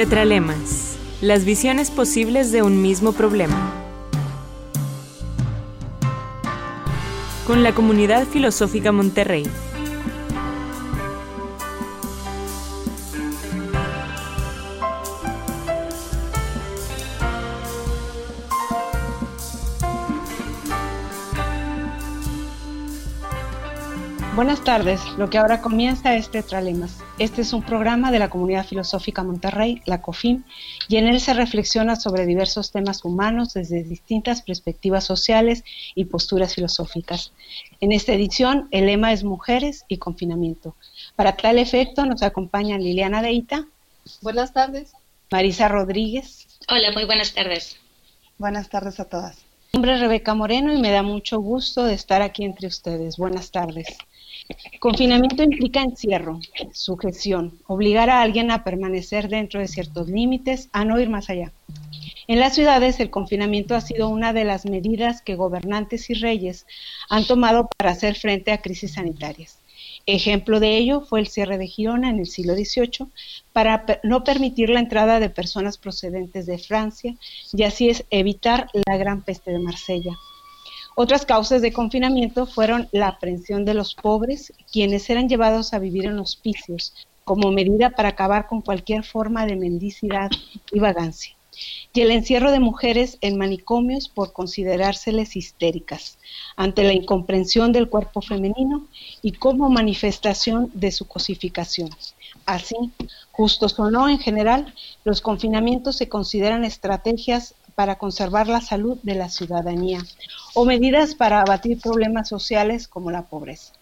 Tetralemas, las visiones posibles de un mismo problema. Con la comunidad filosófica Monterrey. Buenas tardes, lo que ahora comienza es Tetralemas. Este es un programa de la Comunidad Filosófica Monterrey, la COFIM, y en él se reflexiona sobre diversos temas humanos desde distintas perspectivas sociales y posturas filosóficas. En esta edición, el lema es Mujeres y Confinamiento. Para tal efecto, nos acompañan Liliana Deita. Buenas tardes. Marisa Rodríguez. Hola, muy buenas tardes. Buenas tardes a todas. Mi nombre es Rebeca Moreno y me da mucho gusto de estar aquí entre ustedes. Buenas tardes. Confinamiento implica encierro, sujeción, obligar a alguien a permanecer dentro de ciertos límites, a no ir más allá. En las ciudades el confinamiento ha sido una de las medidas que gobernantes y reyes han tomado para hacer frente a crisis sanitarias. Ejemplo de ello fue el cierre de Girona en el siglo XVIII para no permitir la entrada de personas procedentes de Francia y así es evitar la gran peste de Marsella. Otras causas de confinamiento fueron la aprehensión de los pobres, quienes eran llevados a vivir en hospicios, como medida para acabar con cualquier forma de mendicidad y vagancia, y el encierro de mujeres en manicomios por considerárseles histéricas, ante la incomprensión del cuerpo femenino y como manifestación de su cosificación. Así, justos o no en general, los confinamientos se consideran estrategias para conservar la salud de la ciudadanía o medidas para abatir problemas sociales como la pobreza.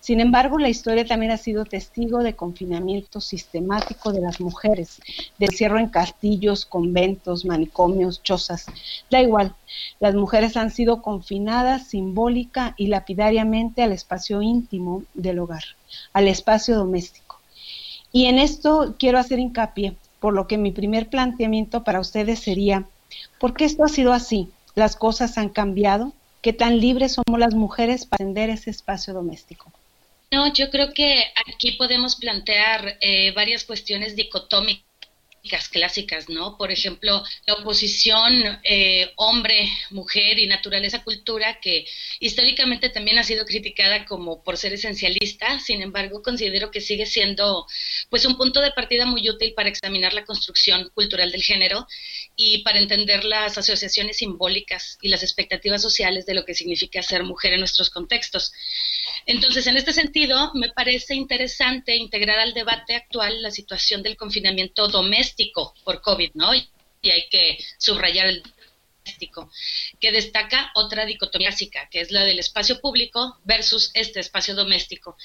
Sin embargo, la historia también ha sido testigo de confinamiento sistemático de las mujeres, de encierro en castillos, conventos, manicomios, chozas. Da igual, las mujeres han sido confinadas simbólica y lapidariamente al espacio íntimo del hogar, al espacio doméstico. Y en esto quiero hacer hincapié, por lo que mi primer planteamiento para ustedes sería, ¿Por qué esto ha sido así? ¿Las cosas han cambiado? ¿Qué tan libres somos las mujeres para atender ese espacio doméstico? No, yo creo que aquí podemos plantear eh, varias cuestiones dicotómicas clásicas, ¿no? Por ejemplo, la oposición eh, hombre, mujer y naturaleza cultura, que históricamente también ha sido criticada como por ser esencialista, sin embargo, considero que sigue siendo pues un punto de partida muy útil para examinar la construcción cultural del género y para entender las asociaciones simbólicas y las expectativas sociales de lo que significa ser mujer en nuestros contextos. Entonces, en este sentido, me parece interesante integrar al debate actual la situación del confinamiento doméstico por COVID, ¿no? Y hay que subrayar el doméstico, que destaca otra dicotomía básica, que es la del espacio público versus este espacio doméstico,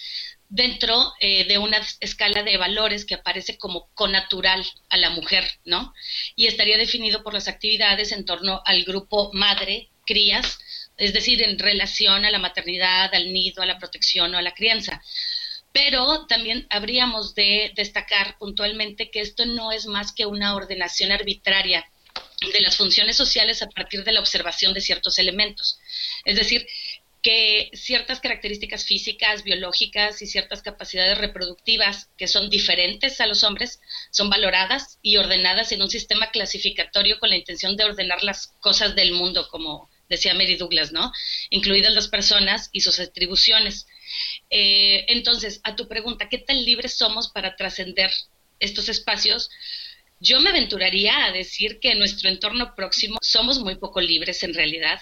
dentro eh, de una escala de valores que aparece como connatural a la mujer, ¿no? Y estaría definido por las actividades en torno al grupo madre, crías, es decir, en relación a la maternidad, al nido, a la protección o a la crianza. Pero también habríamos de destacar puntualmente que esto no es más que una ordenación arbitraria de las funciones sociales a partir de la observación de ciertos elementos. Es decir, que ciertas características físicas, biológicas y ciertas capacidades reproductivas que son diferentes a los hombres son valoradas y ordenadas en un sistema clasificatorio con la intención de ordenar las cosas del mundo, como decía Mary Douglas, ¿no? Incluidas las personas y sus atribuciones. Eh, entonces, a tu pregunta, ¿qué tan libres somos para trascender estos espacios? Yo me aventuraría a decir que en nuestro entorno próximo somos muy poco libres en realidad,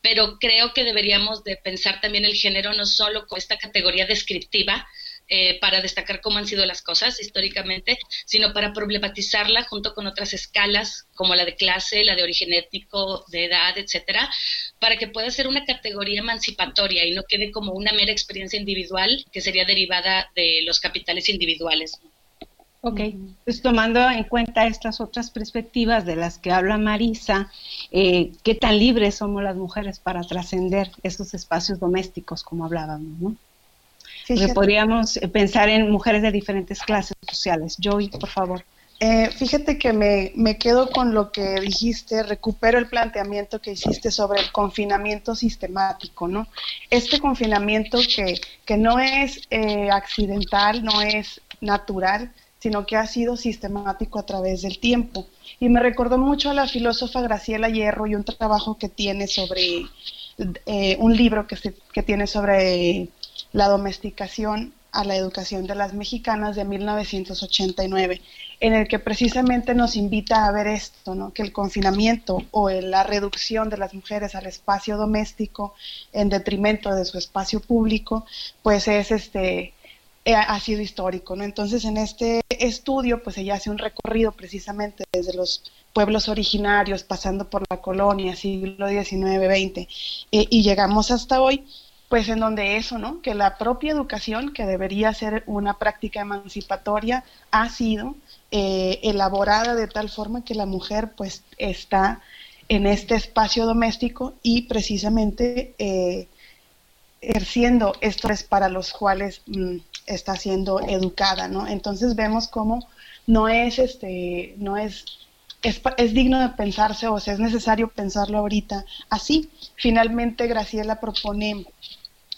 pero creo que deberíamos de pensar también el género no solo con esta categoría descriptiva, eh, para destacar cómo han sido las cosas históricamente, sino para problematizarla junto con otras escalas como la de clase, la de origen étnico, de edad, etcétera, para que pueda ser una categoría emancipatoria y no quede como una mera experiencia individual que sería derivada de los capitales individuales. Ok, pues tomando en cuenta estas otras perspectivas de las que habla Marisa, eh, ¿qué tan libres somos las mujeres para trascender esos espacios domésticos, como hablábamos, no? Podríamos eh, pensar en mujeres de diferentes clases sociales. Joy, por favor. Eh, fíjate que me, me, quedo con lo que dijiste, recupero el planteamiento que hiciste sobre el confinamiento sistemático, ¿no? Este confinamiento que, que no es eh, accidental, no es natural, sino que ha sido sistemático a través del tiempo. Y me recordó mucho a la filósofa Graciela Hierro y un trabajo que tiene sobre, eh, un libro que, se, que tiene sobre la domesticación a la educación de las mexicanas de 1989, en el que precisamente nos invita a ver esto, ¿no? que el confinamiento o la reducción de las mujeres al espacio doméstico en detrimento de su espacio público, pues es este eh, ha sido histórico, ¿no? Entonces en este estudio pues ella hace un recorrido precisamente desde los pueblos originarios, pasando por la colonia, siglo XIX, XX, eh, y llegamos hasta hoy, pues en donde eso, ¿no? Que la propia educación, que debería ser una práctica emancipatoria, ha sido eh, elaborada de tal forma que la mujer pues está en este espacio doméstico y precisamente eh, ejerciendo estos para los cuales mm, está siendo educada, ¿no? Entonces vemos cómo no es este, no es es, digno de pensarse o sea, es necesario pensarlo ahorita así. Finalmente, Graciela propone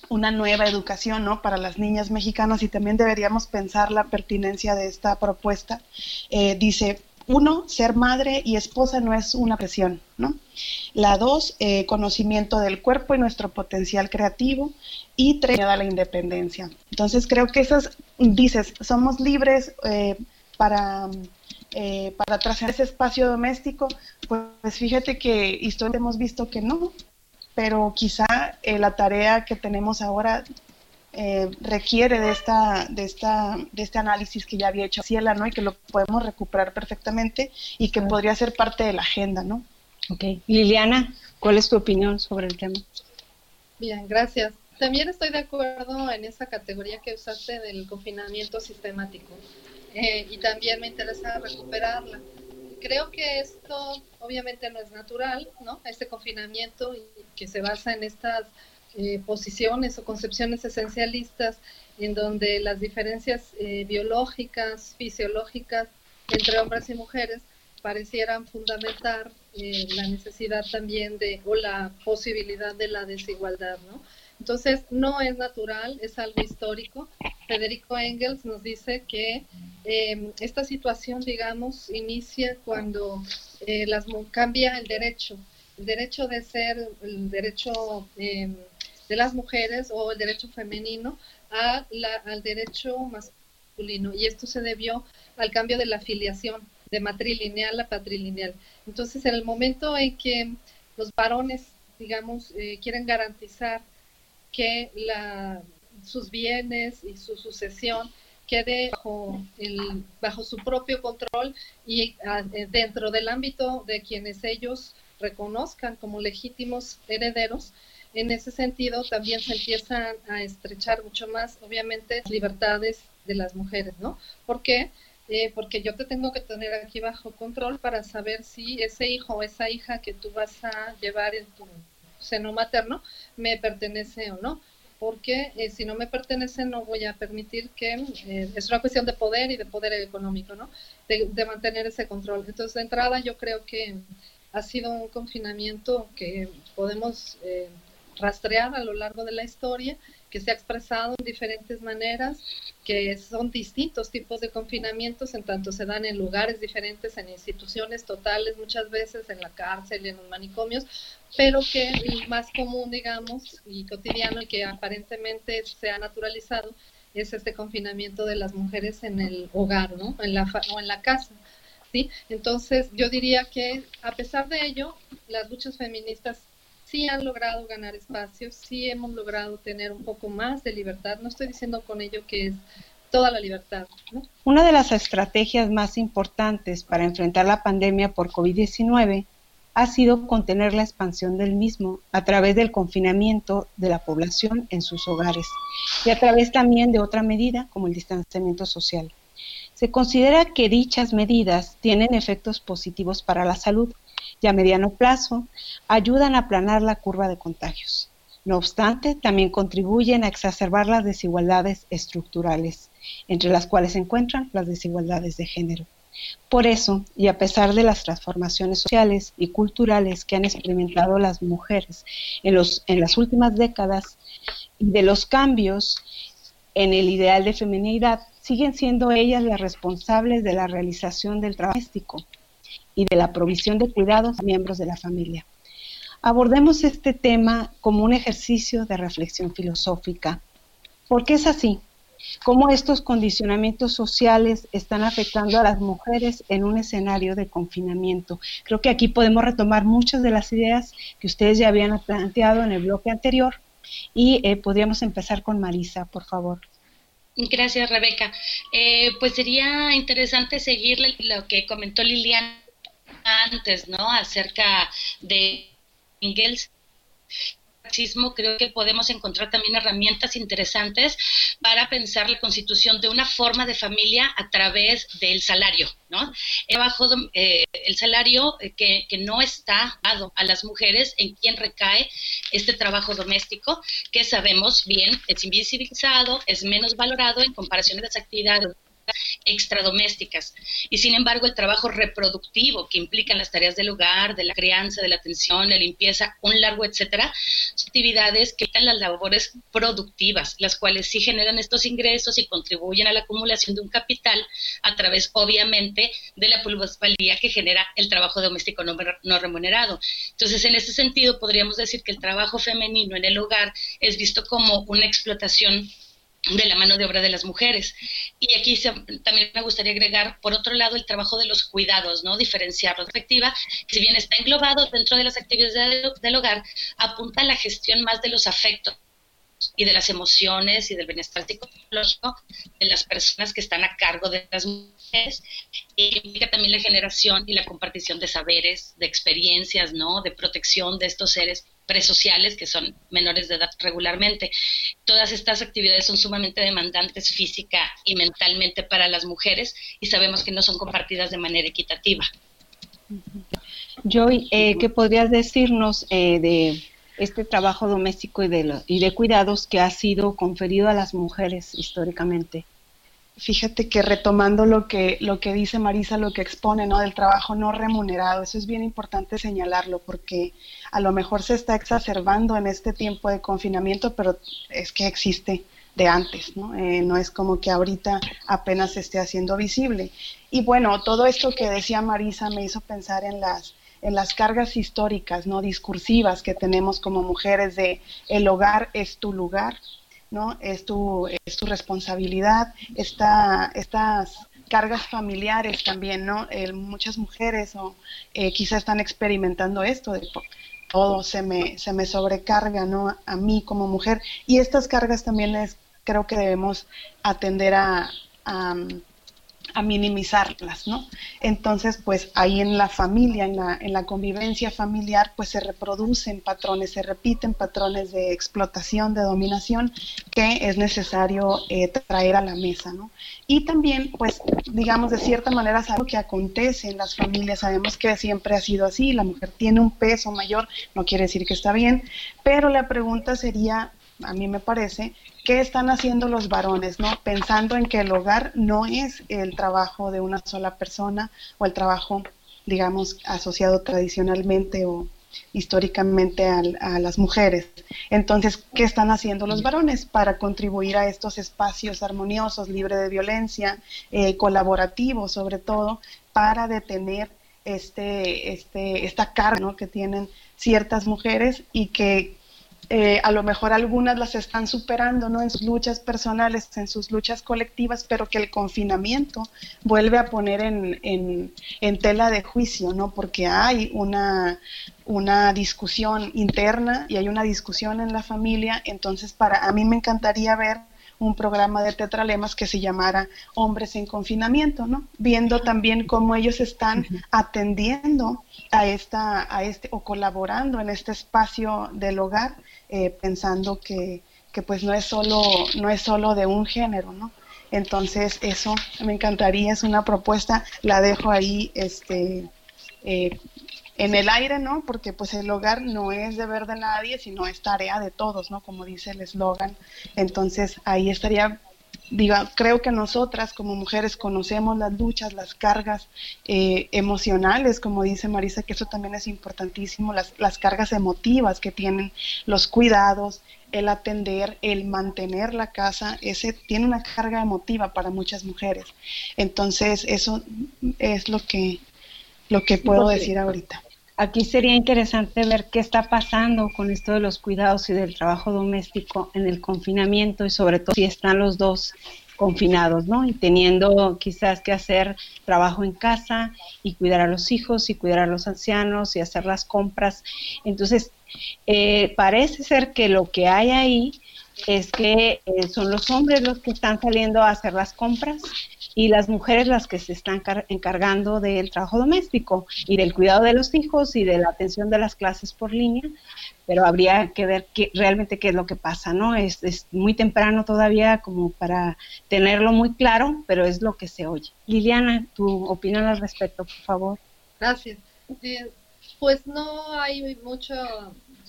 una nueva educación ¿no? para las niñas mexicanas y también deberíamos pensar la pertinencia de esta propuesta. Eh, dice, uno, ser madre y esposa no es una presión, ¿no? La dos, eh, conocimiento del cuerpo y nuestro potencial creativo. Y tres, la independencia. Entonces creo que esas, dices, somos libres eh, para, para trascender ese espacio doméstico, pues fíjate que históricamente hemos visto que no, pero quizá eh, la tarea que tenemos ahora eh, requiere de esta, de esta, de este análisis que ya había hecho Ciela, ¿no? Y que lo podemos recuperar perfectamente y que podría ser parte de la agenda, ¿no? Ok. Liliana, ¿cuál es tu opinión sobre el tema? Bien, gracias. También estoy de acuerdo en esa categoría que usaste del confinamiento sistemático eh, y también me interesa recuperarla creo que esto obviamente no es natural, ¿no? Este confinamiento que se basa en estas eh, posiciones o concepciones esencialistas en donde las diferencias eh, biológicas, fisiológicas entre hombres y mujeres parecieran fundamentar eh, la necesidad también de o la posibilidad de la desigualdad, ¿no? Entonces, no es natural, es algo histórico. Federico Engels nos dice que em, esta situación, digamos, inicia cuando eh, cambia el derecho, el derecho de ser, el derecho em, de las mujeres o el derecho femenino a al derecho masculino. Y esto se debió al cambio de la filiación de matrilineal a patrilineal. Entonces, en el momento en que los varones, digamos, eh, quieren garantizar que la, sus bienes y su sucesión quede bajo, el, bajo su propio control y ah, eh, dentro del ámbito de quienes ellos reconozcan como legítimos herederos. En ese sentido, también se empiezan a estrechar mucho más, obviamente, libertades de las mujeres, ¿no? ¿Por qué? Eh, porque yo te tengo que tener aquí bajo control para saber si ese hijo o esa hija que tú vas a llevar en tu seno materno me pertenece o no porque eh, si no me pertenece no voy a permitir que, eh, es una cuestión de poder y de poder económico, ¿no? De, mantener ese control. Entonces, de entrada, yo creo que ha sido un confinamiento que podemos eh, rastrear a lo largo de la historia que se ha expresado en diferentes maneras, que son distintos tipos de confinamientos, en tanto se dan en lugares diferentes, en instituciones totales, muchas veces en la cárcel, en los manicomios, pero que el más común, digamos, y cotidiano, y que aparentemente se ha naturalizado, es este confinamiento de las mujeres en el hogar, ¿no? En la o en la casa. Entonces, yo diría que a pesar de ello, las luchas feministas sí han logrado ganar espacios, sí hemos logrado tener un poco más de libertad. No estoy diciendo con ello que es toda la libertad. Una de las estrategias más importantes para enfrentar la pandemia por COVID-19 ha sido contener la expansión del mismo a través del confinamiento de la población en sus hogares y a través también de otra medida como el distanciamiento social. Se considera que dichas medidas tienen efectos positivos para la salud, y a mediano plazo ayudan a aplanar la curva de contagios. No obstante, también contribuyen a exacerbar las desigualdades estructurales, entre las cuales se encuentran las desigualdades de género. Por eso, y a pesar de las transformaciones sociales y culturales que han experimentado las mujeres en, los, en las últimas décadas y de los cambios en el ideal de feminidad siguen siendo ellas las responsables de la realización del trabajo doméstico y de la provisión de cuidados a miembros de la familia. Abordemos este tema como un ejercicio de reflexión filosófica. ¿Por qué es así? ¿Cómo estos condicionamientos sociales están afectando a las mujeres en un escenario de confinamiento? Creo que aquí podemos retomar muchas de las ideas que ustedes ya habían planteado en el bloque anterior y eh, podríamos empezar con Marisa, por favor. Gracias, Rebeca. Eh, pues sería interesante seguir lo que comentó Liliana antes, ¿no? Acerca de Engels creo que podemos encontrar también herramientas interesantes para pensar la constitución de una forma de familia a través del salario, ¿no? El, eh, el salario eh, que, que, no está dado a las mujeres en quien recae este trabajo doméstico, que sabemos bien es invisibilizado, es menos valorado en comparación a las actividades extradomésticas. Y sin embargo, el trabajo reproductivo que implican las tareas del hogar, de la crianza, de la atención, la limpieza, un largo etcétera, son actividades que están las labores productivas, las cuales sí generan estos ingresos y contribuyen a la acumulación de un capital a través, obviamente, de la plusvalía que genera el trabajo doméstico no, no remunerado. Entonces, en ese sentido, podríamos decir que el trabajo femenino en el hogar es visto como una explotación de la mano de obra de las mujeres. Y aquí también me gustaría agregar, por otro lado, el trabajo de los cuidados, ¿no? Diferenciar la perspectiva, que si bien está englobado dentro de las actividades del hogar, apunta a la gestión más de los afectos y de las emociones y del bienestar psicológico de las personas que están a cargo de las mujeres y implica también la generación y la compartición de saberes, de experiencias, ¿no? De protección de estos seres presociales que son menores de edad regularmente. Todas estas actividades son sumamente demandantes física y mentalmente para las mujeres y sabemos que no son compartidas de manera equitativa. Joy, eh, ¿qué podrías decirnos eh, de este trabajo doméstico y de, y de cuidados que ha sido conferido a las mujeres históricamente? Fíjate que retomando lo que, lo que dice Marisa, lo que expone, ¿no? Del trabajo no remunerado, eso es bien importante señalarlo porque a lo mejor se está exacerbando en este tiempo de confinamiento, pero es que existe de antes, ¿no? Eh, no es como que ahorita apenas se esté haciendo visible. Y bueno, todo esto que decía Marisa me hizo pensar en las, en las cargas históricas, ¿no? Discursivas que tenemos como mujeres de el hogar es tu lugar, ¿no? Es tu, es tu responsabilidad, esta, estas cargas familiares también, ¿no? muchas mujeres o eh, quizás están experimentando esto de todo se me, se me sobrecarga, ¿no? A mí como mujer. Y estas cargas también es, creo que debemos atender a minimizarlas, ¿no? Entonces, pues ahí en la familia, en la, en la convivencia familiar, pues se reproducen patrones, se repiten patrones de explotación, de dominación, que es necesario eh, traer a la mesa, ¿no? Y también, pues, digamos, de cierta manera, algo que acontece en las familias, sabemos que siempre ha sido así, la mujer tiene un peso mayor, no quiere decir que está bien, pero la pregunta sería, a mí me parece, ¿qué están haciendo los varones, no? Pensando en que el hogar no es el trabajo de una sola persona o el trabajo, digamos, asociado tradicionalmente o históricamente a, las mujeres. Entonces, ¿qué están haciendo los varones para contribuir a estos espacios armoniosos, libres de violencia, eh, colaborativos sobre todo, para detener este, este, esta carga que tienen ciertas mujeres y que eh, a lo mejor algunas las están superando ¿no? en sus luchas personales, en sus luchas colectivas, pero que el confinamiento vuelve a poner en, en, tela de juicio, ¿no? porque hay una, una discusión interna y hay una discusión en la familia, entonces para a mí me encantaría ver un programa de tetralemas que se llamara Hombres en Confinamiento, ¿no? Viendo también cómo ellos están atendiendo a esta, a este, o colaborando en este espacio del hogar eh, pensando que, que, pues no es solo no es solo de un género no entonces eso me encantaría es una propuesta la dejo ahí este eh, en el aire no porque pues el hogar no es deber de nadie sino es tarea de todos no como dice el eslogan. Entonces ahí estaría diga, creo que nosotras como mujeres conocemos las luchas, las cargas eh, emocionales, como dice Marisa, que eso también es importantísimo, las, las cargas emotivas que tienen los cuidados, el atender, el mantener la casa, ese tiene una carga emotiva para muchas mujeres. Entonces, eso es lo que, lo que puedo decir ahorita. Aquí sería interesante ver qué está pasando con esto de los cuidados y del trabajo doméstico en el confinamiento y sobre todo si están los dos confinados, ¿no? Y teniendo quizás que hacer trabajo en casa y cuidar a los hijos y cuidar a los ancianos y hacer las compras. Entonces, eh, parece ser que lo que hay ahí es que eh, son los hombres los que están saliendo a hacer las compras y las mujeres las que se están encargando del trabajo doméstico y del cuidado de los hijos y de la atención de las clases por línea, pero habría que ver qué, realmente qué es lo que pasa, ¿no? Es, es, muy temprano todavía como para tenerlo muy claro, pero es lo que se oye. Liliana, tu opinión al respecto, por favor. Gracias. Pues no hay mucho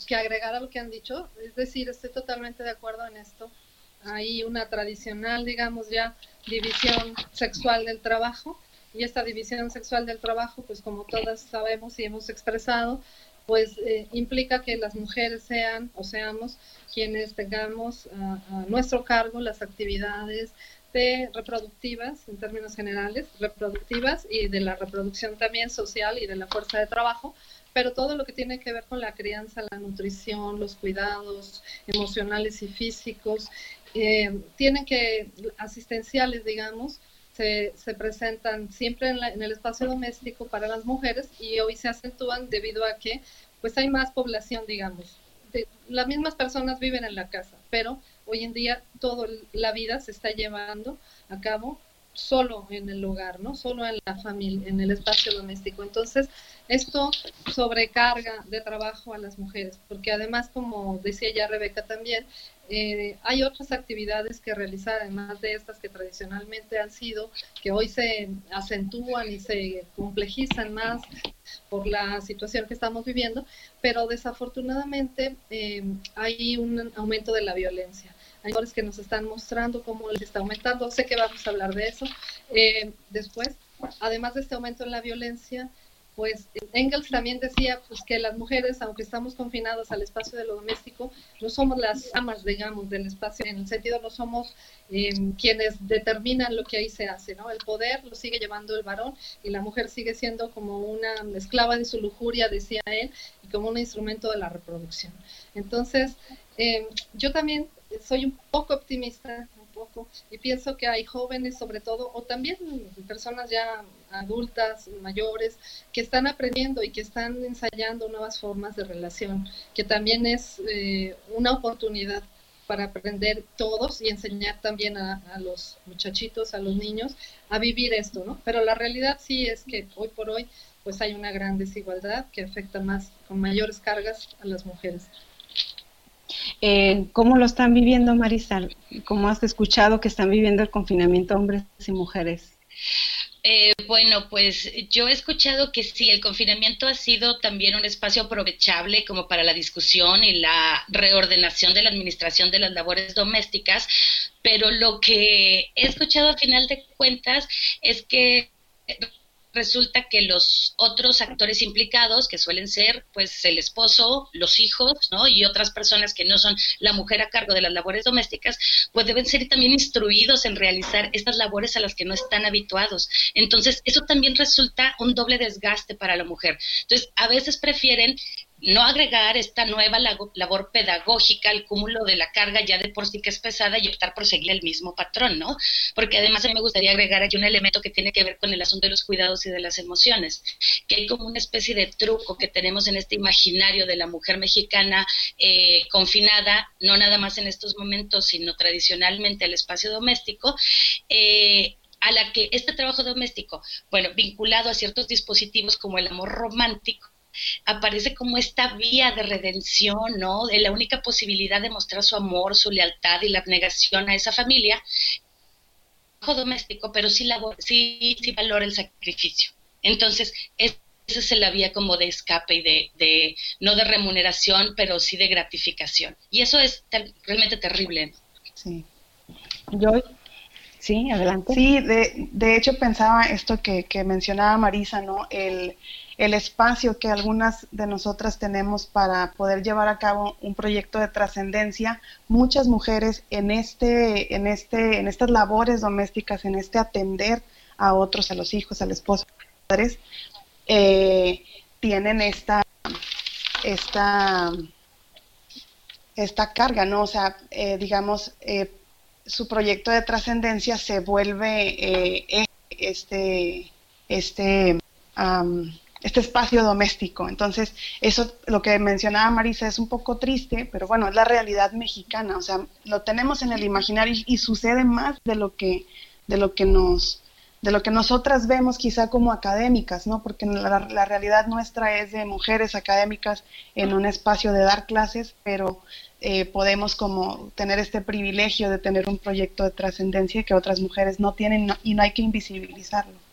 que agregar a lo que han dicho, es decir, estoy totalmente de acuerdo en esto. Hay una tradicional, digamos ya, división sexual del trabajo. Y esta división sexual del trabajo, pues como todas sabemos y hemos expresado, pues eh, implica que las mujeres sean o seamos quienes tengamos a, nuestro cargo las actividades de reproductivas en términos generales, reproductivas y de la reproducción también social y de la fuerza de trabajo, pero todo lo que tiene que ver con la crianza, la nutrición, los cuidados emocionales y físicos, eh, tienen que, asistenciales, digamos, se, se presentan siempre en, en, el espacio doméstico para las mujeres y hoy se acentúan debido a que pues hay más población, digamos. De, las mismas personas viven en la casa, pero hoy en día toda la vida se está llevando a cabo solo en el hogar, ¿no? Solo en la familia, en el espacio doméstico. Entonces, esto sobrecarga de trabajo a las mujeres, porque además, como decía ya Rebeca también, eh, hay otras actividades que realizar, además de estas que tradicionalmente han sido, que hoy se acentúan y se complejizan más por la situación que estamos viviendo, pero desafortunadamente eh, hay un aumento de la violencia. Hay valores que nos están mostrando cómo les está aumentando. Sé que vamos a hablar de eso eh, después. Además de este aumento en la violencia, pues Engels también decía pues que las mujeres, aunque estamos confinadas al espacio de lo doméstico, no somos las amas, digamos, del espacio, en el sentido no somos eh, quienes determinan lo que ahí se hace, ¿no? El poder lo sigue llevando el varón y la mujer sigue siendo como una esclava de su lujuria, decía él, y como un instrumento de la reproducción. Entonces, eh, yo también soy un poco optimista, poco, y pienso que hay jóvenes sobre todo, o también personas ya adultas, mayores, que están aprendiendo y que están ensayando nuevas formas de relación, que también es eh, una oportunidad para aprender todos y enseñar también a, a, los muchachitos, a los niños, a vivir esto, ¿no? Pero la realidad sí es que hoy por hoy pues hay una gran desigualdad que afecta más, con mayores cargas a las mujeres. Eh, ¿Cómo lo están viviendo, Marisal? ¿Cómo has escuchado que están viviendo el confinamiento hombres y mujeres? Eh, bueno, pues yo he escuchado que sí, el confinamiento ha sido también un espacio aprovechable como para la discusión y la reordenación de la administración de las labores domésticas, pero lo que he escuchado a final de cuentas es que resulta que los otros actores implicados, que suelen ser pues el esposo, los hijos, ¿no? Y otras personas que no son la mujer a cargo de las labores domésticas, pues deben ser también instruidos en realizar estas labores a las que no están habituados. Entonces, eso también resulta un doble desgaste para la mujer. Entonces, a veces prefieren no agregar esta nueva labor pedagógica al cúmulo de la carga ya de por sí que es pesada y optar por seguir el mismo patrón, ¿no? Porque además a mí me gustaría agregar aquí un elemento que tiene que ver con el asunto de los cuidados y de las emociones, que hay como una especie de truco que tenemos en este imaginario de la mujer mexicana eh, confinada, no nada más en estos momentos, sino tradicionalmente al espacio doméstico, eh, a la que este trabajo doméstico, bueno, vinculado a ciertos dispositivos como el amor romántico, aparece como esta vía de redención, ¿no? De la única posibilidad de mostrar su amor, su lealtad y la abnegación a esa familia, doméstico, pero sí, sí, sí valora el sacrificio. Entonces, esa es la vía como de escape y de, de, no de remuneración, pero sí de gratificación. Y eso es realmente terrible. Sí. Yo Sí, adelante. Sí, de, de hecho pensaba esto que, que mencionaba Marisa, ¿no? El, el espacio que algunas de nosotras tenemos para poder llevar a cabo un proyecto de trascendencia, muchas mujeres en este, en este, en estas labores domésticas, en este atender a otros, a los hijos, al esposo, a los padres, eh, tienen esta, esta, esta carga, ¿no? O sea, eh, digamos, eh, su proyecto de trascendencia se vuelve este, este, este espacio doméstico. Entonces, eso, lo que mencionaba Marisa, es un poco triste, pero bueno, es la realidad mexicana. O sea, lo tenemos en el imaginario y, sucede más de lo que, de lo que nos de lo que nosotras vemos quizá como académicas, ¿no? Porque la, la, realidad nuestra es de mujeres académicas en un espacio de dar clases, pero eh, podemos como tener este privilegio de tener un proyecto de trascendencia que otras mujeres no tienen y no hay que invisibilizarlo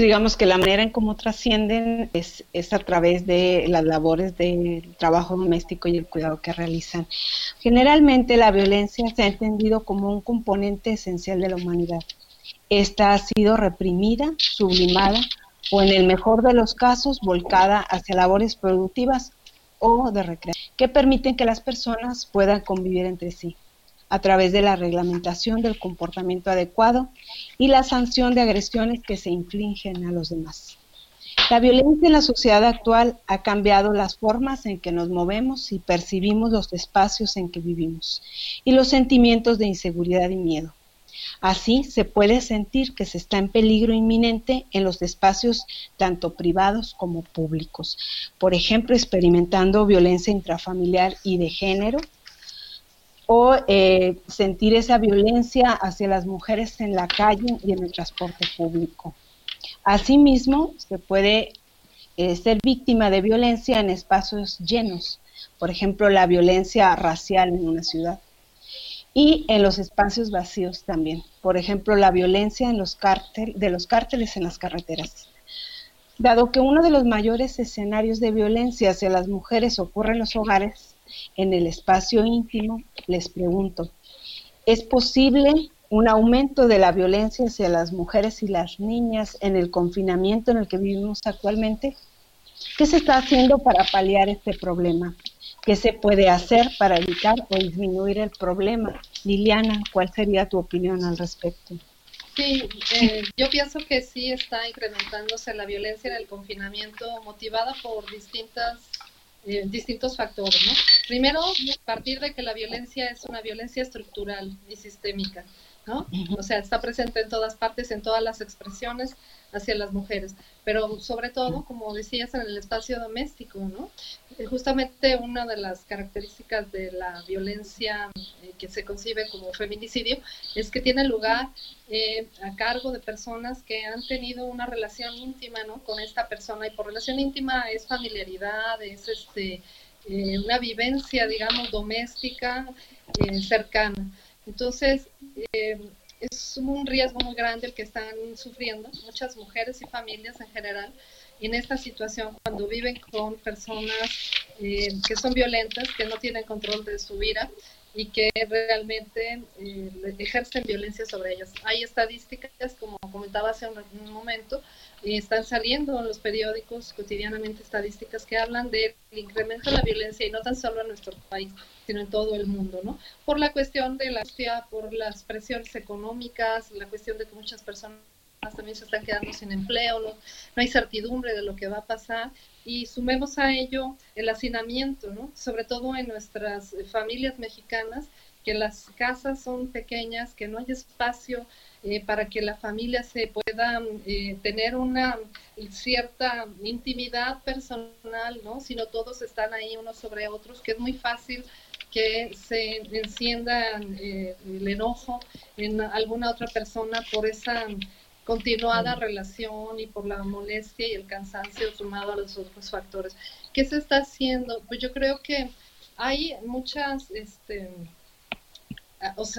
digamos que la manera en cómo trascienden es, es, a través de las labores del trabajo doméstico y el cuidado que realizan. Generalmente la violencia se ha entendido como un componente esencial de la humanidad. Esta ha sido reprimida, sublimada o en el mejor de los casos volcada hacia labores productivas o de recreación que permiten que las personas puedan convivir entre sí a través de la reglamentación del comportamiento adecuado y la sanción de agresiones que se infligen a los demás. La violencia en la sociedad actual ha cambiado las formas en que nos movemos y percibimos los espacios en que vivimos y los sentimientos de inseguridad y miedo. Así se puede sentir que se está en peligro inminente en los espacios tanto privados como públicos. Por ejemplo, experimentando violencia intrafamiliar y de género, o eh, sentir esa violencia hacia las mujeres en la calle y en el transporte público. Asimismo, se puede eh, ser víctima de violencia en espacios llenos, por ejemplo, la violencia racial en una ciudad, y en los espacios vacíos también, por ejemplo, la violencia en los de los cárteles en las carreteras. Dado que uno de los mayores escenarios de violencia hacia las mujeres ocurre en los hogares, en el espacio íntimo, les pregunto, ¿es posible un aumento de la violencia hacia las mujeres y las niñas en el confinamiento en el que vivimos actualmente? ¿Qué se está haciendo para paliar este problema? ¿Qué se puede hacer para evitar o disminuir el problema? Liliana, ¿cuál sería tu opinión al respecto? Sí, eh, yo pienso que sí está incrementándose la violencia en el confinamiento motivada por distintas eh, distintos factores, ¿no? Primero, partir de que la violencia es una violencia estructural y sistémica, ¿no? O sea, está presente en todas partes, en todas las expresiones hacia las mujeres, pero sobre todo, como decías, en el espacio doméstico, ¿no? Eh, justamente una de las características de la violencia eh, que se concibe como feminicidio es que tiene lugar eh, a cargo de personas que han tenido una relación íntima, ¿no? Con esta persona y por relación íntima es familiaridad, es este una vivencia, digamos, doméstica cercana. Entonces, es un riesgo muy grande el que están sufriendo muchas mujeres y familias en general en esta situación cuando viven con personas eh, que son violentas, que no tienen control de su vida y que realmente eh, ejercen violencia sobre ellas. Hay estadísticas, como comentaba hace un, momento, y están saliendo en los periódicos cotidianamente estadísticas que hablan del incremento de la violencia y no tan solo en nuestro país, sino en todo el mundo, ¿no? Por la cuestión de la por las presiones económicas, la cuestión de que muchas personas también se están quedando sin empleo, no, hay certidumbre de lo que va a pasar y sumemos a ello el hacinamiento, ¿no? Sobre todo en nuestras familias mexicanas, que las casas son pequeñas, que no hay espacio eh, para que la familia se pueda eh, tener una cierta intimidad personal, ¿no? Sino todos están ahí unos sobre otros, que es muy fácil que se encienda eh, el enojo en alguna otra persona por esa continuada relación y por la molestia y el cansancio sumado a los otros factores. ¿Qué se está haciendo? Pues yo creo que hay muchas este,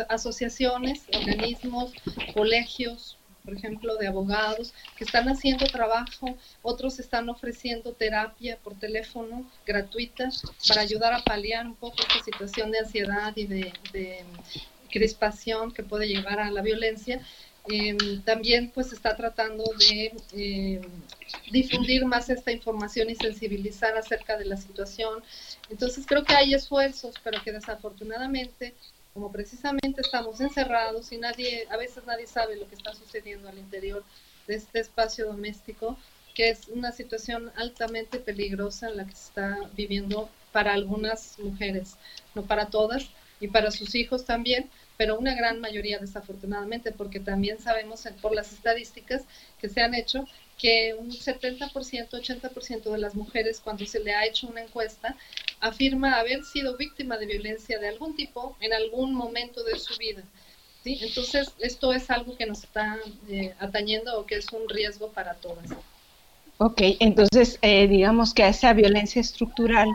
asociaciones, organismos, colegios, por ejemplo, de abogados, que están haciendo trabajo, otros están ofreciendo terapia por teléfono gratuita para ayudar a paliar un poco esta situación de ansiedad y de crispación que puede llevar a la violencia. Em, también pues está tratando de em, difundir más esta información y sensibilizar acerca de la situación. Entonces creo que hay esfuerzos, pero que desafortunadamente, como precisamente estamos encerrados y nadie, a veces nadie sabe lo que está sucediendo al interior de este espacio doméstico, que es una situación altamente peligrosa en la que se está viviendo para algunas mujeres, no para todas, y para sus hijos también, pero una gran mayoría desafortunadamente, porque también sabemos por las estadísticas que se han hecho que un 70%, 80% de las mujeres cuando se le ha hecho una encuesta afirma haber sido víctima de violencia de algún tipo en algún momento de su vida. ¿sí? Entonces, esto es algo que nos está eh, atañendo o que es un riesgo para todas. Ok, entonces eh, digamos que a esa violencia estructural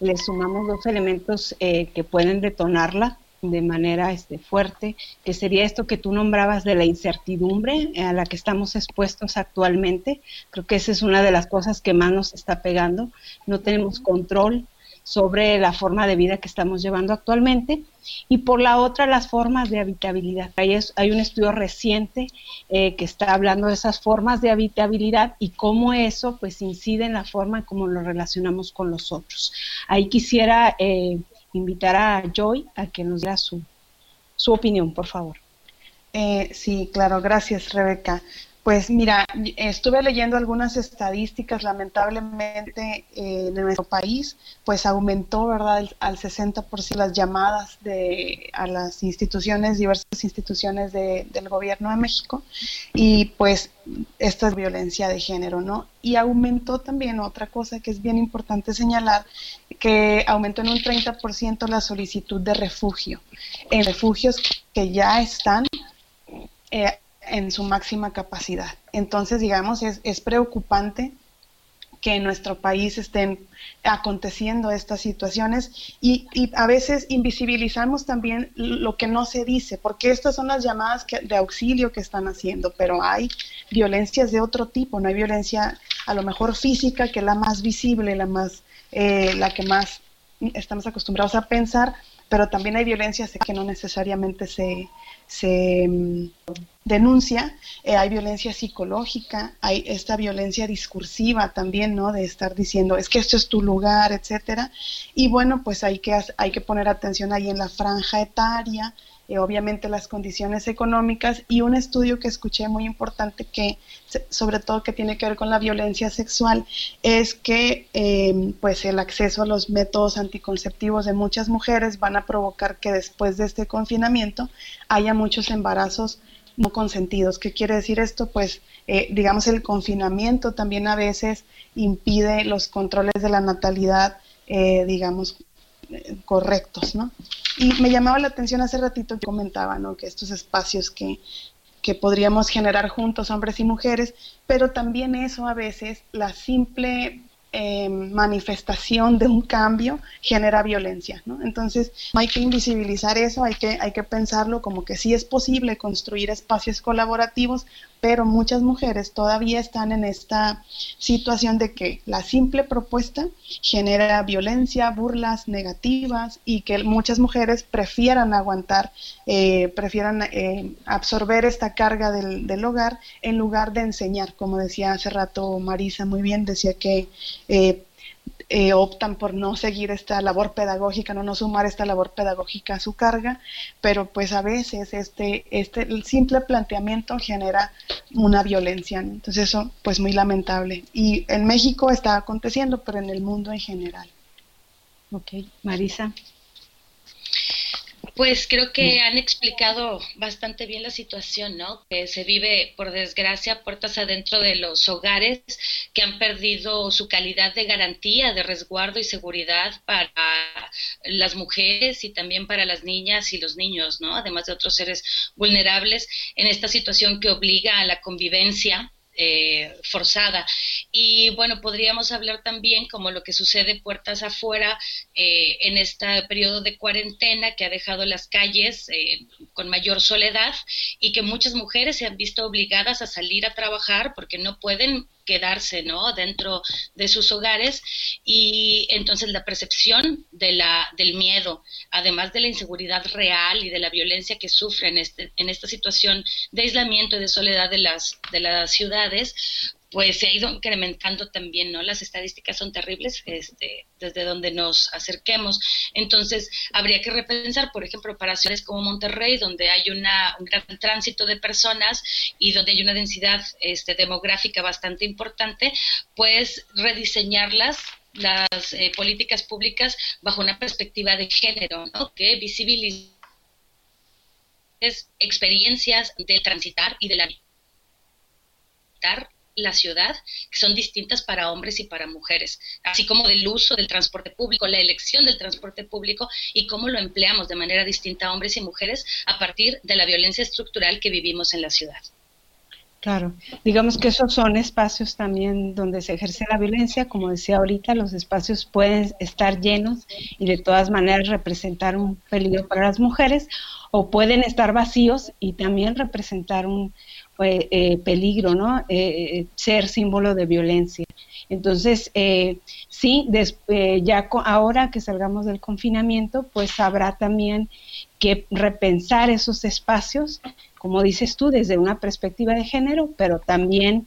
le sumamos dos elementos eh, que pueden detonarla de manera este, fuerte, que sería esto que tú nombrabas de la incertidumbre a la que estamos expuestos actualmente. Creo que esa es una de las cosas que más nos está pegando. No tenemos control sobre la forma de vida que estamos llevando actualmente y por la otra las formas de habitabilidad. Hay, hay un estudio reciente eh, que está hablando de esas formas de habitabilidad y cómo eso pues incide en la forma en cómo lo relacionamos con los otros. Ahí quisiera eh, invitar a Joy a que nos diera su, su opinión, por favor. Eh, sí, claro, gracias Rebeca. Pues mira, estuve leyendo algunas estadísticas, lamentablemente eh, en nuestro país, pues aumentó, ¿verdad?, al 60% las llamadas de, a las instituciones, diversas instituciones del gobierno de México, y pues esta es violencia de género, ¿no? Y aumentó también otra cosa que es bien importante señalar, que aumentó en un 30% la solicitud de refugio, en refugios que ya están... Eh, en su máxima capacidad. Entonces, digamos, es, es preocupante que en nuestro país estén aconteciendo estas situaciones y, a veces invisibilizamos también lo que no se dice, porque estas son las llamadas de auxilio que están haciendo, pero hay violencias de otro tipo, no hay violencia a lo mejor física, que es la más visible, la, más, eh, la que más estamos acostumbrados a pensar, pero también hay violencias que no necesariamente se, se mm, denuncia, eh, hay violencia psicológica, hay esta violencia discursiva también, ¿no? De estar diciendo, es que esto es tu lugar, etcétera. Y bueno, pues hay que, hay que poner atención ahí en la franja etaria, eh, obviamente las condiciones económicas y un estudio que escuché muy importante que sobre todo que tiene que ver con la violencia sexual es que eh, pues el acceso a los métodos anticonceptivos de muchas mujeres van a provocar que después de este confinamiento haya muchos embarazos no consentidos. ¿Qué quiere decir esto? Pues eh, digamos el confinamiento también a veces impide los controles de la natalidad, digamos, correctos, ¿no? Y me llamaba la atención hace ratito que comentaba, ¿no? Que estos espacios que, que podríamos generar juntos, hombres y mujeres, pero también eso a veces, la simple eh, manifestación de un cambio genera violencia, ¿no? Entonces hay que invisibilizar eso, hay que, hay que pensarlo como que sí es posible construir espacios colaborativos, pero muchas mujeres todavía están en esta situación de que la simple propuesta genera violencia, burlas negativas y que muchas mujeres prefieran aguantar, eh, prefieran eh, absorber esta carga del, del, hogar en lugar de enseñar, como decía hace rato Marisa muy bien, decía que eh, eh, optan por no seguir esta labor pedagógica, no, no sumar esta labor pedagógica a su carga, pero pues a veces este, este, el simple planteamiento genera una violencia, entonces eso pues muy lamentable. Y en México está aconteciendo, pero en el mundo en general. Ok, Marisa. Pues creo que han explicado bastante bien la situación, ¿no? Que se vive, por desgracia, puertas adentro de los hogares que han perdido su calidad de garantía, de resguardo y seguridad para las mujeres y también para las niñas y los niños, ¿no? Además de otros seres vulnerables en esta situación que obliga a la convivencia eh, forzada. Y bueno, podríamos hablar también como lo que sucede puertas afuera eh, en este periodo de cuarentena que ha dejado las calles eh, con mayor soledad y que muchas mujeres se han visto obligadas a salir a trabajar porque no pueden quedarse, ¿no? Dentro de sus hogares y entonces la percepción de la, del miedo, además de la inseguridad real y de la violencia que sufren este, en esta situación de aislamiento y de soledad de las, de las ciudades, pues se ha ido incrementando también, ¿no? Las estadísticas son terribles este, desde donde nos acerquemos. Entonces, habría que repensar, por ejemplo, para ciudades como Monterrey, donde hay una, un gran tránsito de personas y donde hay una densidad este, demográfica bastante importante, pues rediseñarlas las eh, políticas públicas bajo una perspectiva de género, ¿no? Que visibilice experiencias de transitar y de la la ciudad, que son distintas para hombres y para mujeres, así como del uso del transporte público, la elección del transporte público y cómo lo empleamos de manera distinta a hombres y mujeres a partir de la violencia estructural que vivimos en la ciudad. Claro, digamos que esos son espacios también donde se ejerce la violencia, como decía ahorita, los espacios pueden estar llenos y de todas maneras representar un peligro para las mujeres o pueden estar vacíos y también representar un, eh, eh, peligro, ¿no? Eh, ser símbolo de violencia. Entonces, sí, ya ahora que salgamos del confinamiento, pues habrá también que repensar esos espacios, como dices tú, desde una perspectiva de género, pero también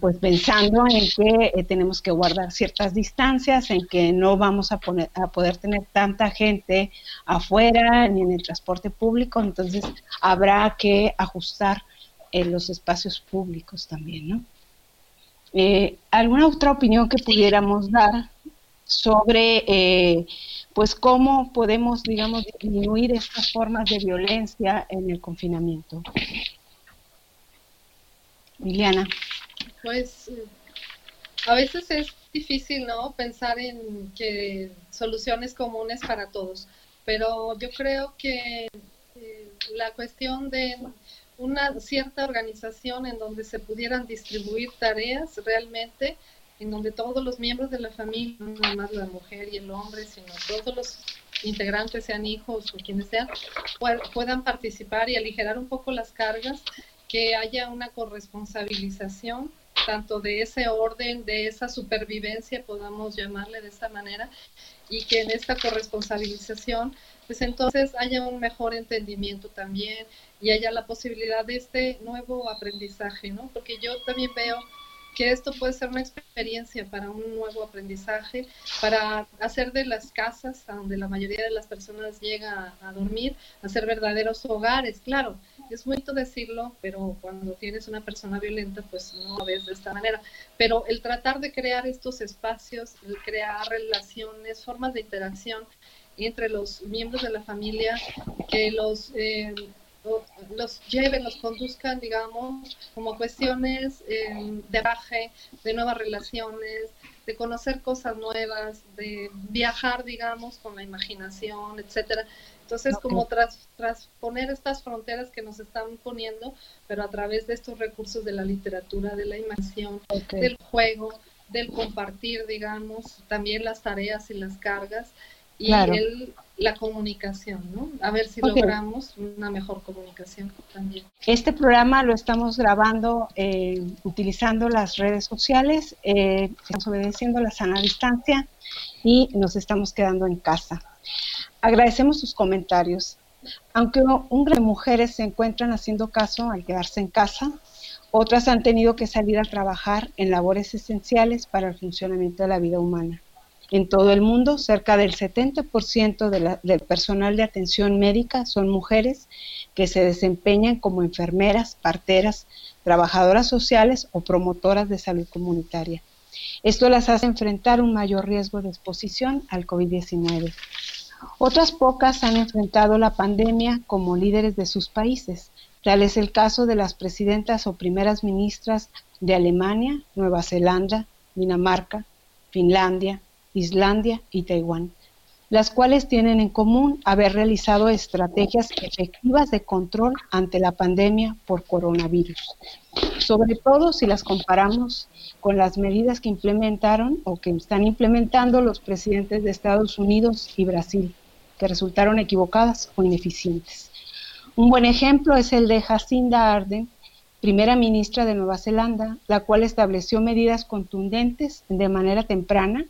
pues pensando en que tenemos que guardar ciertas distancias, en que no vamos a, poner, a poder tener tanta gente afuera ni en el transporte público, entonces habrá que ajustar en los espacios públicos también, ¿no? Eh, ¿Alguna otra opinión que pudiéramos dar sobre, eh, pues, cómo podemos, digamos, disminuir estas formas de violencia en el confinamiento? Liliana. Pues, a veces es difícil, ¿no? Pensar en que soluciones comunes para todos, pero yo creo que eh, la cuestión de una cierta organización en donde se pudieran distribuir tareas realmente, en donde todos los miembros de la familia, no nada más la mujer y el hombre, sino todos los integrantes, sean hijos o quienes sean, puedan participar y aligerar un poco las cargas, que haya una corresponsabilización tanto de ese orden, de esa supervivencia, podamos llamarle de esta manera, y que en esta corresponsabilización, pues entonces haya un mejor entendimiento también, y haya la posibilidad de este nuevo aprendizaje, ¿no? Porque yo también veo que esto puede ser una experiencia para un nuevo aprendizaje, para hacer de las casas a donde la mayoría de las personas llega a, dormir, hacer verdaderos hogares. Claro, es bonito decirlo, pero cuando tienes una persona violenta, pues no lo ves de esta manera. Pero el tratar de crear estos espacios, el crear relaciones, formas de interacción entre los miembros de la familia, que los... Eh, los lleven, los conduzcan, digamos, como cuestiones eh, de baje, de nuevas relaciones, de conocer cosas nuevas, de viajar, digamos, con la imaginación, etcétera. Entonces, como tras, transponer estas fronteras que nos están poniendo, pero a través de estos recursos de la literatura, de la imaginación, del juego, del compartir, digamos, también las tareas y las cargas, y el, la comunicación, ¿no? A ver si logramos una mejor comunicación también. Este programa lo estamos grabando eh, utilizando las redes sociales, eh, estamos obedeciendo la sana distancia y nos estamos quedando en casa. Agradecemos sus comentarios. Aunque un gran de mujeres se encuentran haciendo caso al quedarse en casa, otras han tenido que salir a trabajar en labores esenciales para el funcionamiento de la vida humana. En todo el mundo, cerca del 70% de del personal de atención médica son mujeres que se desempeñan como enfermeras, parteras, trabajadoras sociales o promotoras de salud comunitaria. Esto las hace enfrentar un mayor riesgo de exposición al COVID-19. Otras pocas han enfrentado la pandemia como líderes de sus países. Tal es el caso de las presidentas o primeras ministras de Alemania, Nueva Zelanda, Dinamarca, Finlandia, Islandia y Taiwán, las cuales tienen en común haber realizado estrategias efectivas de control ante la pandemia por coronavirus, sobre todo si las comparamos con las medidas que implementaron o que están implementando los presidentes de Estados Unidos y Brasil, que resultaron equivocadas o ineficientes. Un buen ejemplo es el de Jacinda Arden, primera ministra de Nueva Zelanda, la cual estableció medidas contundentes de manera temprana,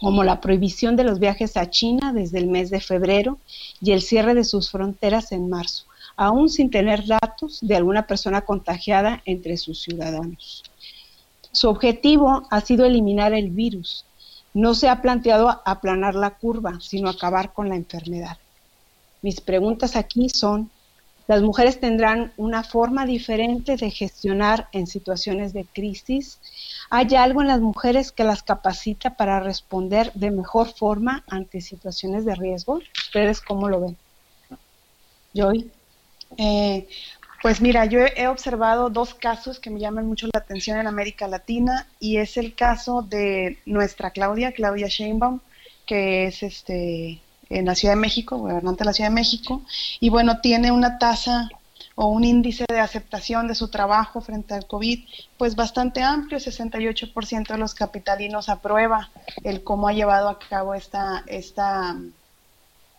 como la prohibición de los viajes a China desde el mes de febrero y el cierre de sus fronteras en marzo, aún sin tener datos de alguna persona contagiada entre sus ciudadanos. Su objetivo ha sido eliminar el virus. No se ha planteado aplanar la curva, sino acabar con la enfermedad. Mis preguntas aquí son, ¿las mujeres tendrán una forma diferente de gestionar en situaciones de crisis? ¿Hay algo en las mujeres que las capacita para responder de mejor forma ante situaciones de riesgo? ¿Ustedes cómo lo ven? Joy. Eh, pues mira, yo he observado dos casos que me llaman mucho la atención en América Latina y es el caso de nuestra Claudia, Claudia Sheinbaum, que es este en la Ciudad de México, gobernante de la Ciudad de México, y bueno, tiene una tasa o un índice de aceptación de su trabajo frente al COVID, pues bastante amplio, 68% de los capitalinos aprueba el cómo ha llevado a cabo esta, esta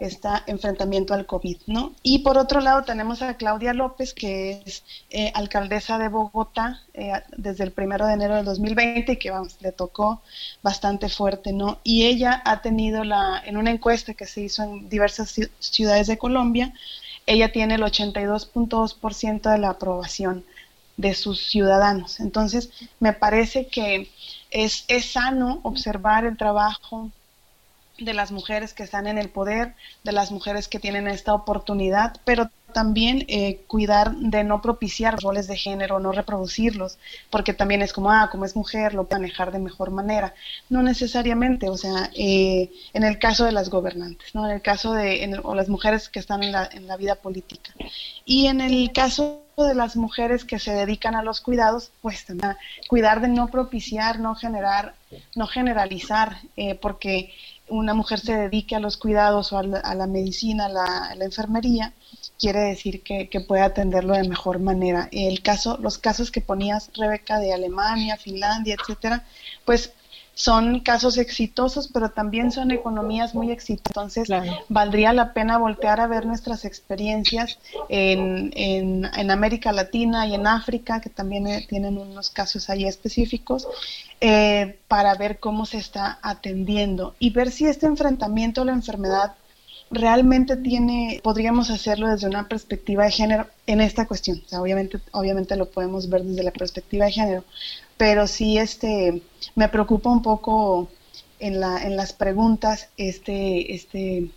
este enfrentamiento al COVID, ¿no? Y por otro lado tenemos a Claudia López, que es eh, alcaldesa de Bogotá eh, desde el primero de enero del 2020 y que vamos, le tocó bastante fuerte, ¿no? Y ella ha tenido la, en una encuesta que se hizo en diversas ciudades de Colombia, ella tiene el 82.2% de la aprobación de sus ciudadanos. Entonces, me parece que es, es sano observar el trabajo de las mujeres que están en el poder, de las mujeres que tienen esta oportunidad, pero también eh, cuidar de no propiciar roles de género, no reproducirlos, porque también es como, ah, como es mujer, lo manejar de mejor manera. No necesariamente, o sea, eh, en el caso de las gobernantes, ¿no? En el caso de, o las mujeres que están en la, en la vida política. Y en el caso de las mujeres que se dedican a los cuidados, pues cuidar de no propiciar, no generar, no generalizar, eh, porque una mujer se dedique a los cuidados o a la, medicina, a la, enfermería, quiere decir que, puede atenderlo de mejor manera. El caso, los casos que ponías, Rebeca, de Alemania, Finlandia, etcétera, pues son casos exitosos, pero también son economías muy exitosas. Entonces, valdría la pena voltear a ver nuestras experiencias en, en, América Latina y en África, que también eh, tienen unos casos ahí específicos, eh, para ver cómo se está atendiendo y ver si este enfrentamiento a la enfermedad realmente tiene, podríamos hacerlo desde una perspectiva de género en esta cuestión. obviamente, obviamente lo podemos ver desde la perspectiva de género, pero sí este, me preocupa un poco en, la, en las preguntas este, este,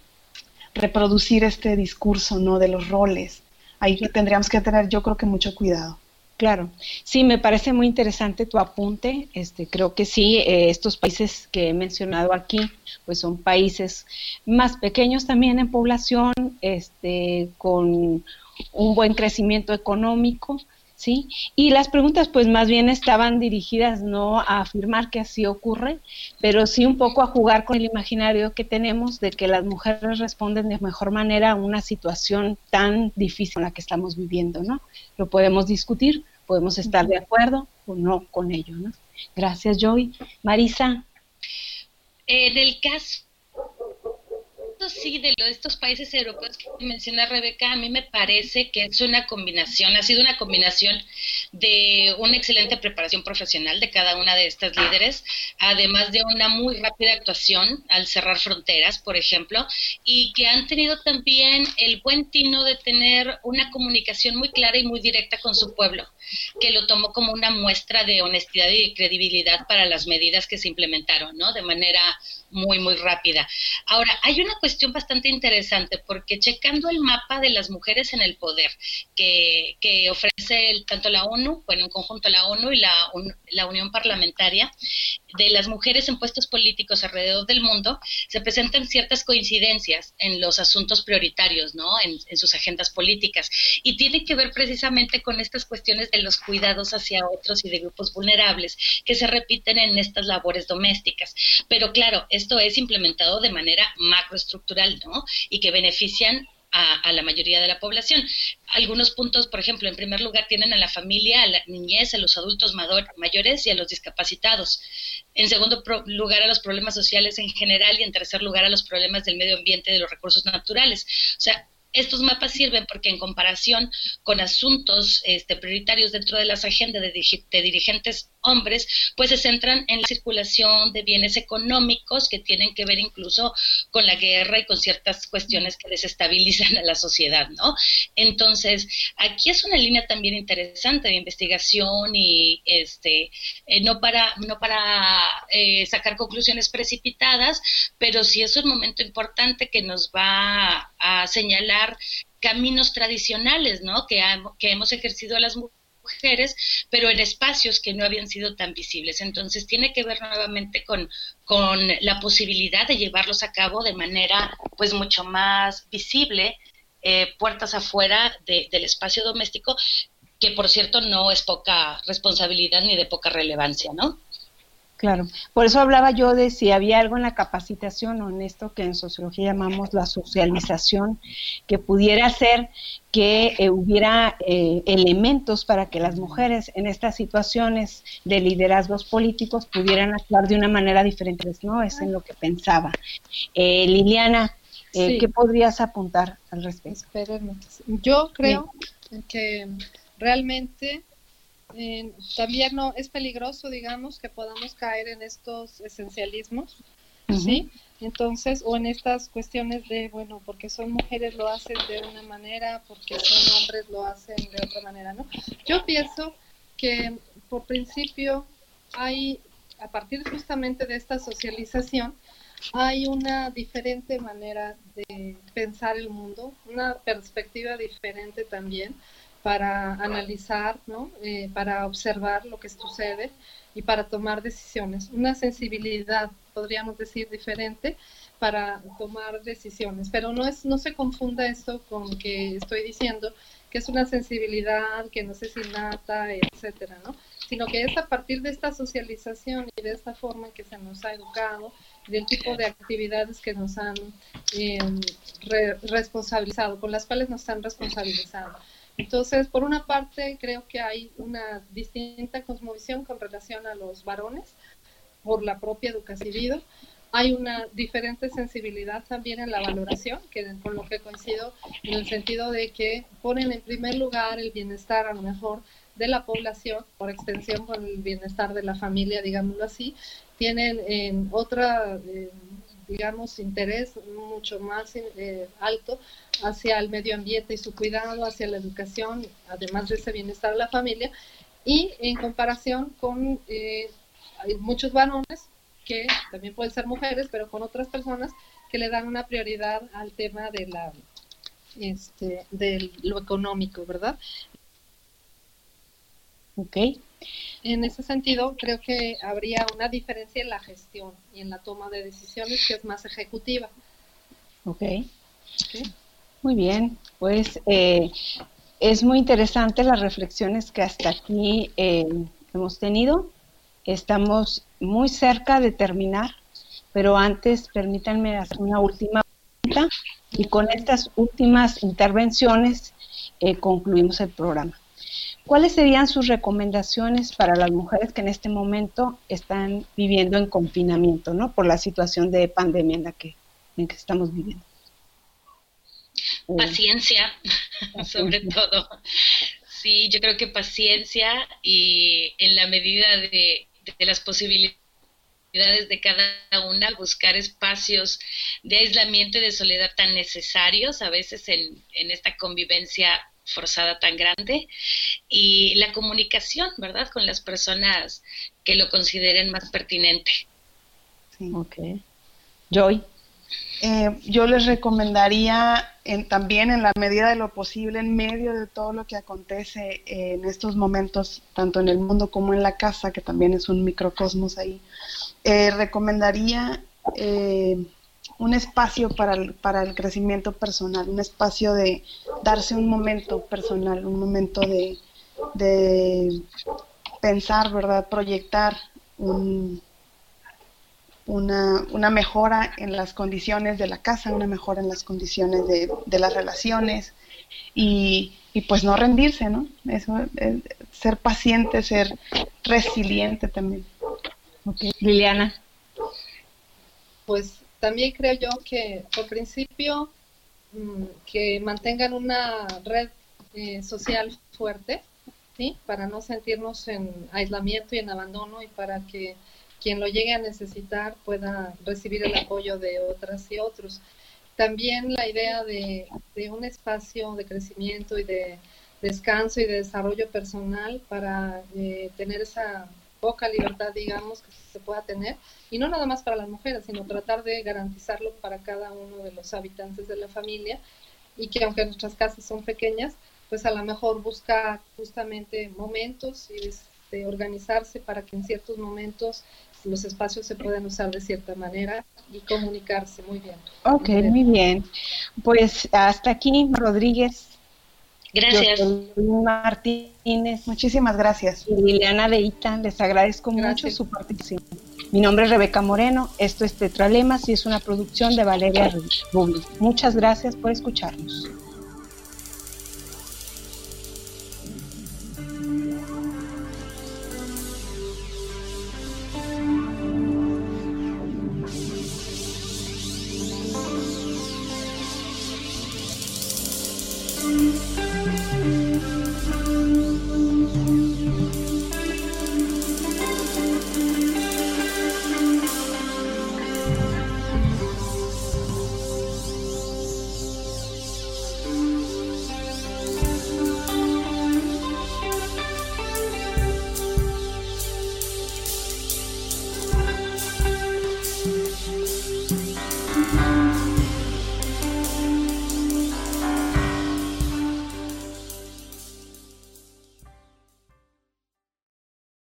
reproducir este discurso ¿no? de los roles. Ahí tendríamos que tener yo creo que mucho cuidado. Claro, sí, me parece muy interesante tu apunte. Este, creo que sí, eh, estos países que he mencionado aquí, pues son países más pequeños también en población, este, con un buen crecimiento económico, ¿sí? Y las preguntas pues más bien estaban dirigidas no a afirmar que así ocurre, pero sí un poco a jugar con el imaginario que tenemos de que las mujeres responden de mejor manera a una situación tan difícil en la que estamos viviendo, ¿no? Lo podemos discutir, podemos estar de acuerdo o no con ello, ¿no? Gracias, Joy. Marisa. En el caso sí, de estos países europeos que menciona Rebeca, a mí me parece que es una combinación, ha sido una combinación de una excelente preparación profesional de cada una de estas líderes, además de una muy rápida actuación al cerrar fronteras, por ejemplo, y que han tenido también el buen tino de tener una comunicación muy clara y muy directa con su pueblo, que lo tomó como una muestra de honestidad y de credibilidad para las medidas que se implementaron, ¿no? De manera muy, muy rápida. Ahora, hay una cuestión bastante interesante porque checando el mapa de las mujeres en el poder que, que ofrece el, tanto la ONU, bueno, en conjunto la ONU y la, la Unión Parlamentaria, de las mujeres en puestos políticos alrededor del mundo, se presentan ciertas coincidencias en los asuntos prioritarios, ¿no? En, en, sus agendas políticas. Y tiene que ver precisamente con estas cuestiones de los cuidados hacia otros y de grupos vulnerables que se repiten en estas labores domésticas. Pero claro, esto es implementado de manera macroestructural, ¿no? Y que benefician a, la mayoría de la población. Algunos puntos, por ejemplo, en primer lugar tienen a la familia, a la niñez, a los adultos mayores y a los discapacitados. En segundo lugar, a los problemas sociales en general y en tercer lugar, a los problemas del medio ambiente y de los recursos naturales. O sea, estos mapas sirven porque en comparación con asuntos este, prioritarios dentro de las agendas de, de, dirigentes hombres, pues se centran en la circulación de bienes económicos que tienen que ver incluso con la guerra y con ciertas cuestiones que desestabilizan a la sociedad, ¿no? Entonces, aquí es una línea también interesante de investigación y este, eh, no para, no para eh, sacar conclusiones precipitadas, pero sí es un momento importante que nos va a señalar caminos tradicionales, ¿no? Que, que hemos ejercido las mujeres, pero en espacios que no habían sido tan visibles. Entonces tiene que ver nuevamente con, con la posibilidad de llevarlos a cabo de manera pues mucho más visible, eh, puertas afuera del espacio doméstico, que por cierto no es poca responsabilidad ni de poca relevancia, ¿no? Claro, por eso hablaba yo de si había algo en la capacitación o en esto que en sociología llamamos la socialización, que pudiera hacer que eh, hubiera eh, elementos para que las mujeres en estas situaciones de liderazgos políticos pudieran actuar de una manera diferente, ¿no? Es en lo que pensaba. Eh, Liliana, ¿qué podrías apuntar al respecto? Espérenme. Yo creo que realmente también no es peligroso, digamos, que podamos caer en estos esencialismos, ¿sí? Entonces, o en estas cuestiones de, bueno, porque son mujeres lo hacen de una manera, porque son hombres lo hacen de otra manera, ¿no? Yo pienso que por principio hay, a partir justamente de esta socialización, hay una diferente manera de pensar el mundo, una perspectiva diferente también para analizar, ¿no? Eh, para observar lo que sucede y para tomar decisiones. Una sensibilidad, podríamos decir, diferente para tomar decisiones. Pero no, es, no se confunda esto con que estoy diciendo que es una sensibilidad que no sé si nata, etcétera, ¿no? Sino que es a partir de esta socialización y de esta forma que se nos ha educado, del tipo de actividades que nos han eh, responsabilizado, con las cuales nos han responsabilizado. Entonces, por una parte, creo que hay una distinta cosmovisión con relación a los varones por la propia educación. Hay una diferente sensibilidad también en la valoración, que con lo que coincido en el sentido de que ponen en primer lugar el bienestar a lo mejor de la población, por extensión con el bienestar de la familia, digámoslo así, tienen en otra eh, digamos, interés mucho más eh, alto hacia el medio ambiente y su cuidado, hacia la educación, además de ese bienestar de la familia, y en comparación con eh, hay muchos varones que también pueden ser mujeres, pero con otras personas que le dan una prioridad al tema de la este, de lo económico, ¿verdad? Ok. En ese sentido, creo que habría una diferencia en la gestión y en la toma de decisiones que es más ejecutiva. Ok. Muy bien, pues eh, es muy interesante las reflexiones que hasta aquí eh, hemos tenido. Estamos muy cerca de terminar, pero antes permítanme hacer una última pregunta y con estas últimas intervenciones eh, concluimos el programa. ¿Cuáles serían sus recomendaciones para las mujeres que en este momento están viviendo en confinamiento, ¿no? Por la situación de pandemia en la que, en que estamos viviendo. Eh, paciencia, sobre todo. Sí, yo creo que paciencia y en la medida de, de las posibilidades de cada una, buscar espacios de aislamiento y de soledad tan necesarios a veces en, en esta convivencia forzada tan grande y la comunicación, ¿verdad? Con las personas que lo consideren más pertinente. Sí. Ok. Joy. Eh, yo les recomendaría también en la medida de lo posible, en medio de todo lo que acontece en estos momentos, tanto en el mundo como en la casa, que también es un microcosmos ahí, eh, recomendaría eh, un espacio para el, para el crecimiento personal, un espacio de darse un momento personal, un momento de, de pensar, ¿verdad? Proyectar un, una, una, mejora en las condiciones de la casa, una mejora en las condiciones de, de las relaciones y, y, pues no rendirse, ¿no? Eso, es, ser paciente, ser resiliente también. Okay. Liliana. Pues también creo yo que por principio mm, que mantengan una red eh, social fuerte, ¿sí? Para no sentirnos en aislamiento y en abandono y para que quien lo llegue a necesitar pueda recibir el apoyo de otras y otros. También la idea de, un espacio de crecimiento y de descanso y de desarrollo personal para eh, tener esa poca libertad, digamos, que se pueda tener, y no nada más para las mujeres, sino tratar de garantizarlo para cada uno de los habitantes de la familia, y que aunque nuestras casas son pequeñas, pues a lo mejor busca justamente momentos y este, organizarse para que en ciertos momentos los espacios se pueden usar de cierta manera y comunicarse muy bien. Ok, muy bien. Pues hasta aquí, Rodríguez. Gracias. Martínez. Muchísimas gracias. Y Liliana Deita, les agradezco mucho su participación. Mi nombre es Rebeca Moreno, esto es Tetralemas y es una producción de Valeria Rubio. Muchas gracias por escucharnos.